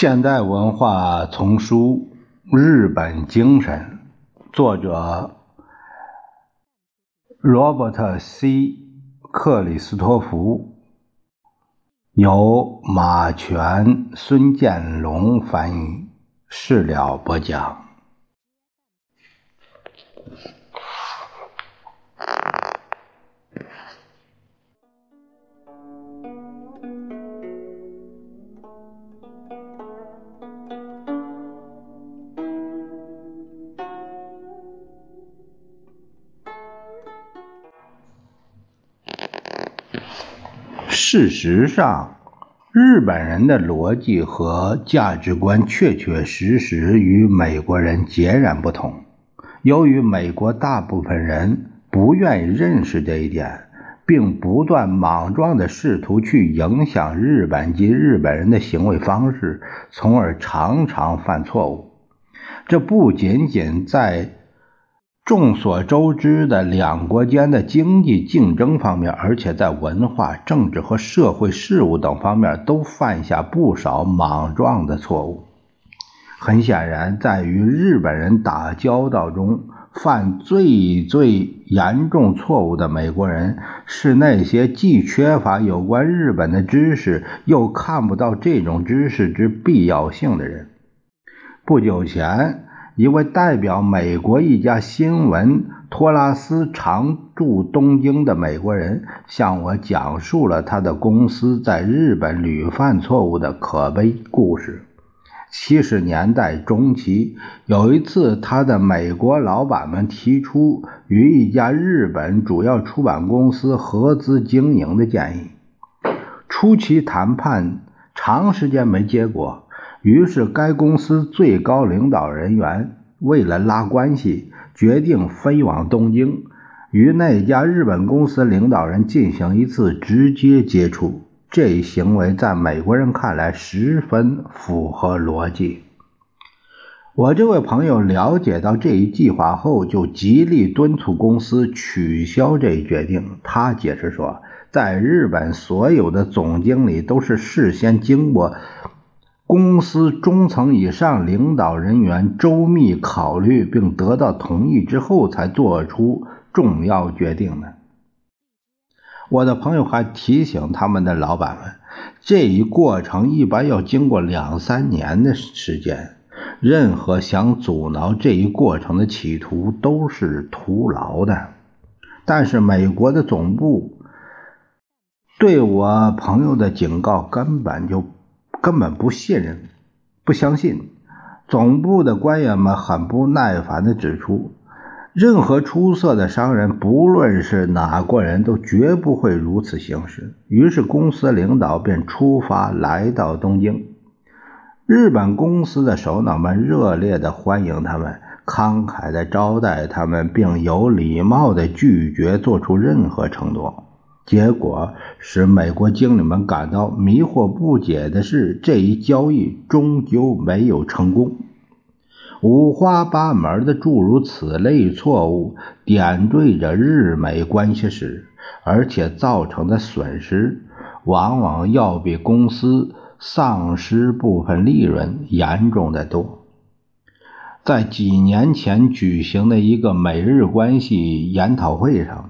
现代文化丛书《日本精神》，作者：Robert C· 克里斯托弗。由马全、孙建龙翻译，事了播讲。事实上，日本人的逻辑和价值观确确实实与美国人截然不同。由于美国大部分人不愿意认识这一点，并不断莽撞地试图去影响日本及日本人的行为方式，从而常常犯错误。这不仅仅在众所周知的两国间的经济竞争方面，而且在文化、政治和社会事务等方面都犯下不少莽撞的错误。很显然，在与日本人打交道中犯最最严重错误的美国人，是那些既缺乏有关日本的知识，又看不到这种知识之必要性的人。不久前。一位代表美国一家新闻托拉斯常驻东京的美国人向我讲述了他的公司在日本屡犯错误的可悲故事。七十年代中期，有一次，他的美国老板们提出与一家日本主要出版公司合资经营的建议。初期谈判长时间没结果。于是，该公司最高领导人员为了拉关系，决定飞往东京，与那家日本公司领导人进行一次直接接触。这一行为在美国人看来十分符合逻辑。我这位朋友了解到这一计划后，就极力敦促公司取消这一决定。他解释说，在日本，所有的总经理都是事先经过。公司中层以上领导人员周密考虑并得到同意之后，才做出重要决定的。我的朋友还提醒他们的老板们，这一过程一般要经过两三年的时间，任何想阻挠这一过程的企图都是徒劳的。但是美国的总部对我朋友的警告根本就。根本不信任，不相信。总部的官员们很不耐烦地指出，任何出色的商人，不论是哪国人都绝不会如此行事。于是，公司领导便出发来到东京。日本公司的首脑们热烈地欢迎他们，慷慨地招待他们，并有礼貌地拒绝做出任何承诺。结果使美国经理们感到迷惑不解的是，这一交易终究没有成功。五花八门的诸如此类错误点缀着日美关系史，而且造成的损失往往要比公司丧失部分利润严重的多。在几年前举行的一个美日关系研讨会上。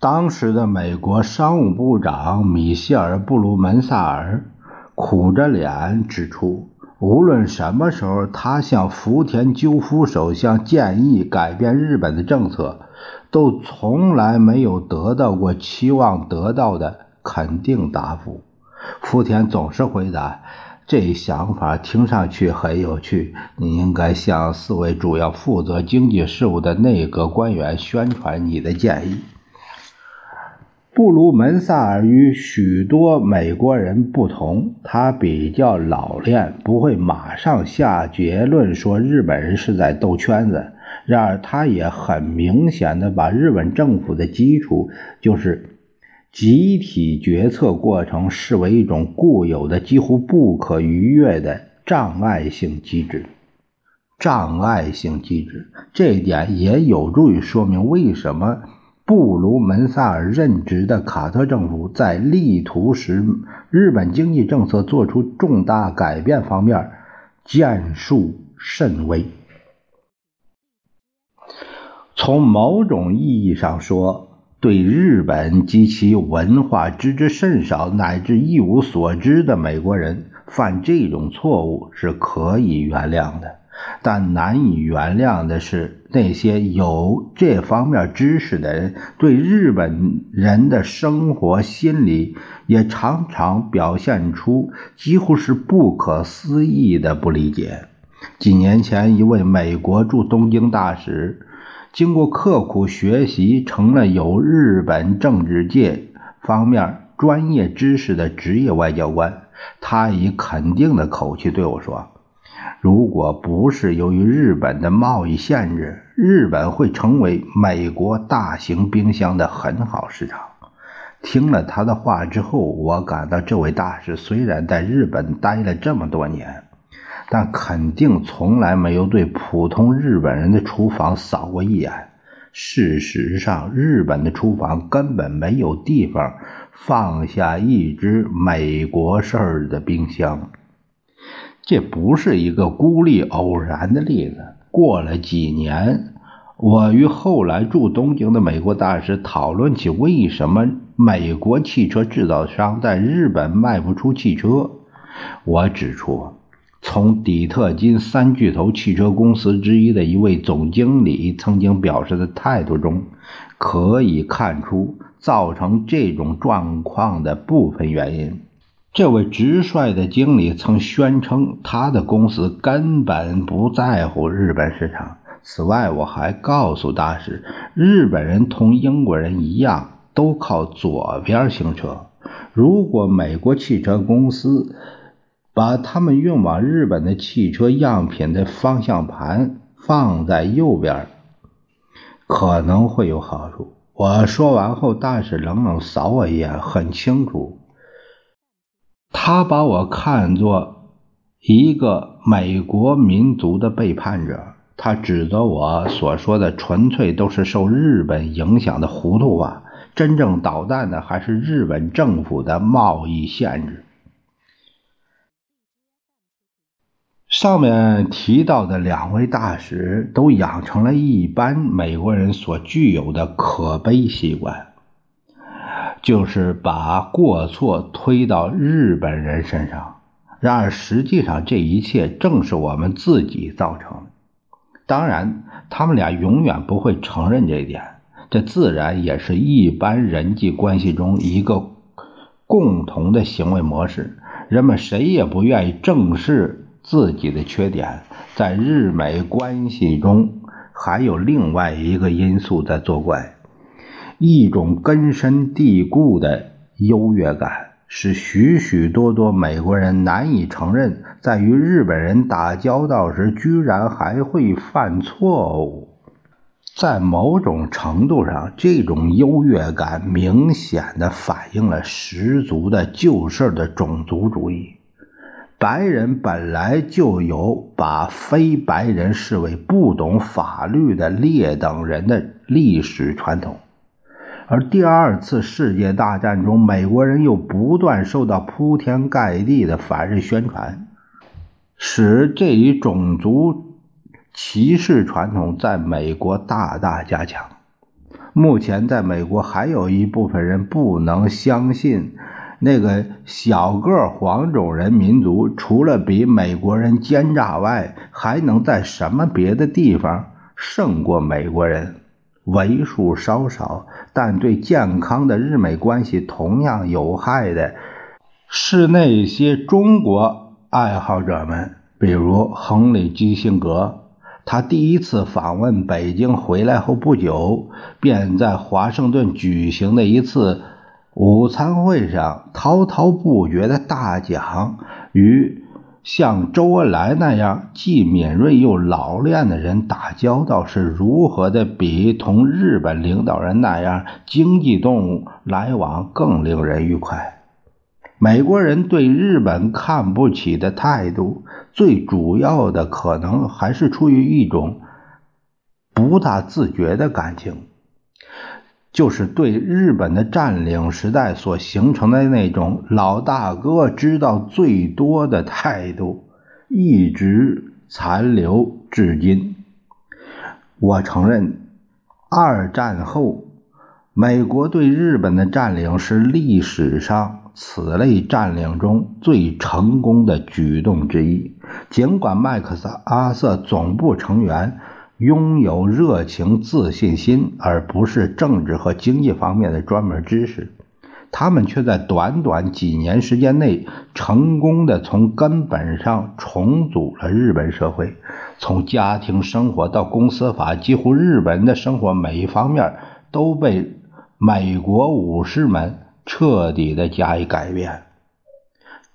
当时的美国商务部长米歇尔·布鲁门萨尔苦着脸指出，无论什么时候他向福田赳夫首相建议改变日本的政策，都从来没有得到过期望得到的肯定答复。福田总是回答：“这想法听上去很有趣，你应该向四位主要负责经济事务的内阁官员宣传你的建议。”布鲁门萨尔与许多美国人不同，他比较老练，不会马上下结论说日本人是在兜圈子。然而，他也很明显的把日本政府的基础，就是集体决策过程，视为一种固有的、几乎不可逾越的障碍性机制。障碍性机制这一点也有助于说明为什么。布鲁门萨尔任职的卡特政府在力图使日本经济政策做出重大改变方面建树甚微。从某种意义上说，对日本及其文化知之甚少乃至一无所知的美国人犯这种错误是可以原谅的。但难以原谅的是，那些有这方面知识的人对日本人的生活心理也常常表现出几乎是不可思议的不理解。几年前，一位美国驻东京大使经过刻苦学习，成了有日本政治界方面专业知识的职业外交官。他以肯定的口气对我说。如果不是由于日本的贸易限制，日本会成为美国大型冰箱的很好市场。听了他的话之后，我感到这位大使虽然在日本待了这么多年，但肯定从来没有对普通日本人的厨房扫过一眼。事实上，日本的厨房根本没有地方放下一只美国式的冰箱。这不是一个孤立偶然的例子。过了几年，我与后来驻东京的美国大使讨论起为什么美国汽车制造商在日本卖不出汽车。我指出，从底特金三巨头汽车公司之一的一位总经理曾经表示的态度中，可以看出造成这种状况的部分原因。这位直率的经理曾宣称，他的公司根本不在乎日本市场。此外，我还告诉大使，日本人同英国人一样，都靠左边行车。如果美国汽车公司把他们运往日本的汽车样品的方向盘放在右边，可能会有好处。我说完后，大使冷冷扫我一眼，很清楚。他把我看作一个美国民族的背叛者，他指责我所说的纯粹都是受日本影响的糊涂话，真正捣蛋的还是日本政府的贸易限制。上面提到的两位大使都养成了一般美国人所具有的可悲习惯。就是把过错推到日本人身上，然而实际上这一切正是我们自己造成的。当然，他们俩永远不会承认这一点，这自然也是一般人际关系中一个共同的行为模式。人们谁也不愿意正视自己的缺点。在日美关系中，还有另外一个因素在作怪。一种根深蒂固的优越感，使许许多多美国人难以承认，在与日本人打交道时，居然还会犯错误。在某种程度上，这种优越感明显的反映了十足的旧式的种族主义。白人本来就有把非白人视为不懂法律的劣等人的历史传统。而第二次世界大战中，美国人又不断受到铺天盖地的反日宣传，使这一种族歧视传统在美国大大加强。目前，在美国还有一部分人不能相信，那个小个黄种人民族除了比美国人奸诈外，还能在什么别的地方胜过美国人？为数稍少，但对健康的日美关系同样有害的，是那些中国爱好者们，比如亨利·基辛格。他第一次访问北京回来后不久，便在华盛顿举行的一次午餐会上滔滔不绝的大讲与。像周恩来那样既敏锐又老练的人打交道是如何的，比同日本领导人那样经济动物来往更令人愉快。美国人对日本看不起的态度，最主要的可能还是出于一种不大自觉的感情。就是对日本的占领时代所形成的那种老大哥知道最多的态度，一直残留至今。我承认，二战后美国对日本的占领是历史上此类占领中最成功的举动之一。尽管麦克阿瑟总部成员拥有热情、自信心，而不是政治和经济方面的专门知识。他们却在短短几年时间内，成功的从根本上重组了日本社会，从家庭生活到公司法，几乎日本人的生活每一方面都被美国武士们彻底的加以改变。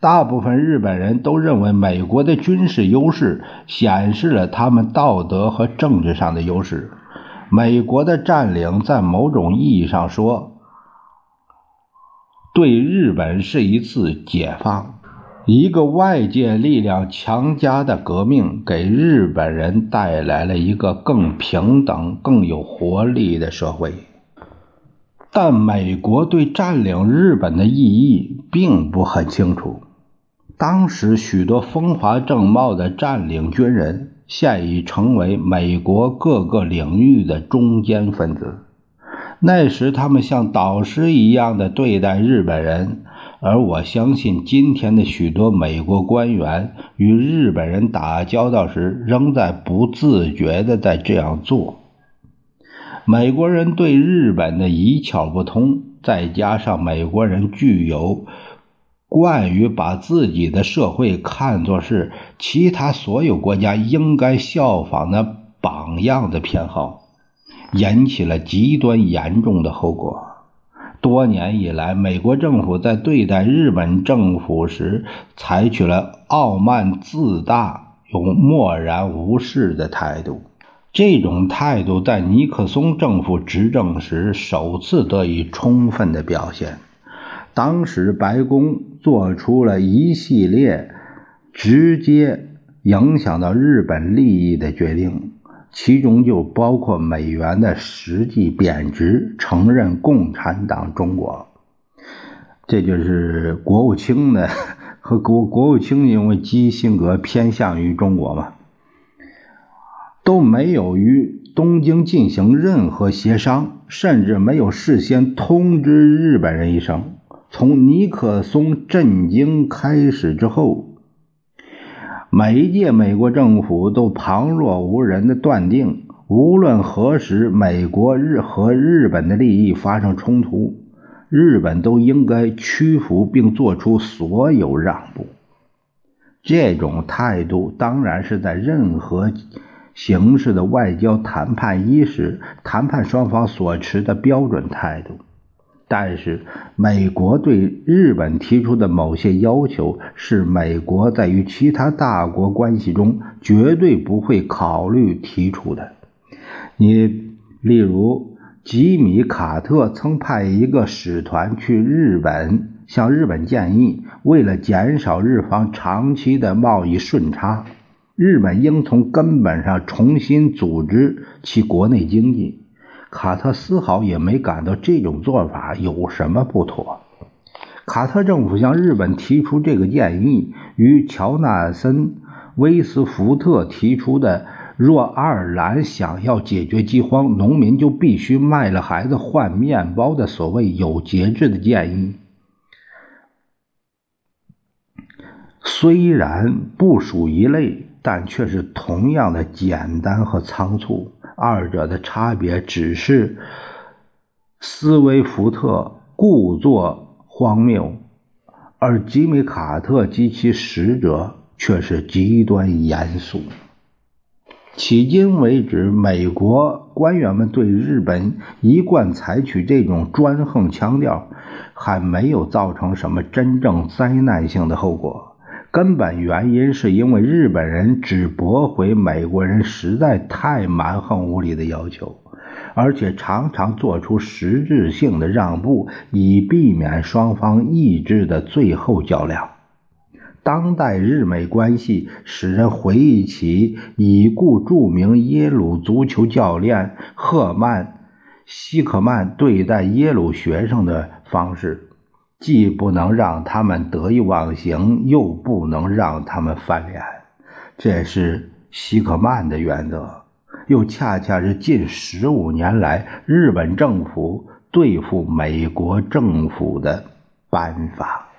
大部分日本人都认为，美国的军事优势显示了他们道德和政治上的优势。美国的占领，在某种意义上说，对日本是一次解放，一个外界力量强加的革命，给日本人带来了一个更平等、更有活力的社会。但美国对占领日本的意义并不很清楚。当时，许多风华正茂的占领军人，现已成为美国各个领域的中坚分子。那时，他们像导师一样的对待日本人，而我相信，今天的许多美国官员与日本人打交道时，仍在不自觉地在这样做。美国人对日本的一窍不通，再加上美国人具有惯于把自己的社会看作是其他所有国家应该效仿的榜样的偏好。引起了极端严重的后果。多年以来，美国政府在对待日本政府时采取了傲慢自大、又漠然无视的态度。这种态度在尼克松政府执政时首次得以充分的表现。当时，白宫做出了一系列直接影响到日本利益的决定。其中就包括美元的实际贬值，承认共产党中国，这就是国务卿呢和国国务卿因为基性格偏向于中国嘛，都没有与东京进行任何协商，甚至没有事先通知日本人一声。从尼克松震惊开始之后。每一届美国政府都旁若无人的断定，无论何时美国日和日本的利益发生冲突，日本都应该屈服并做出所有让步。这种态度当然是在任何形式的外交谈判伊始，谈判双方所持的标准态度。但是，美国对日本提出的某些要求是美国在与其他大国关系中绝对不会考虑提出的。你例如，吉米·卡特曾派一个使团去日本，向日本建议，为了减少日方长期的贸易顺差，日本应从根本上重新组织其国内经济。卡特丝毫也没感到这种做法有什么不妥。卡特政府向日本提出这个建议，与乔纳森·威斯福特提出的“若爱尔兰想要解决饥荒，农民就必须卖了孩子换面包”的所谓有节制的建议，虽然不属一类，但却是同样的简单和仓促。二者的差别只是，斯威福特故作荒谬，而吉米·卡特及其使者却是极端严肃。迄今为止，美国官员们对日本一贯采取这种专横腔调，还没有造成什么真正灾难性的后果。根本原因是因为日本人只驳回美国人实在太蛮横无理的要求，而且常常做出实质性的让步，以避免双方意志的最后较量。当代日美关系使人回忆起已故著名耶鲁足球教练赫曼·希克曼对待耶鲁学生的方式。既不能让他们得意忘形，又不能让他们翻脸。这是希克曼的原则，又恰恰是近十五年来日本政府对付美国政府的办法。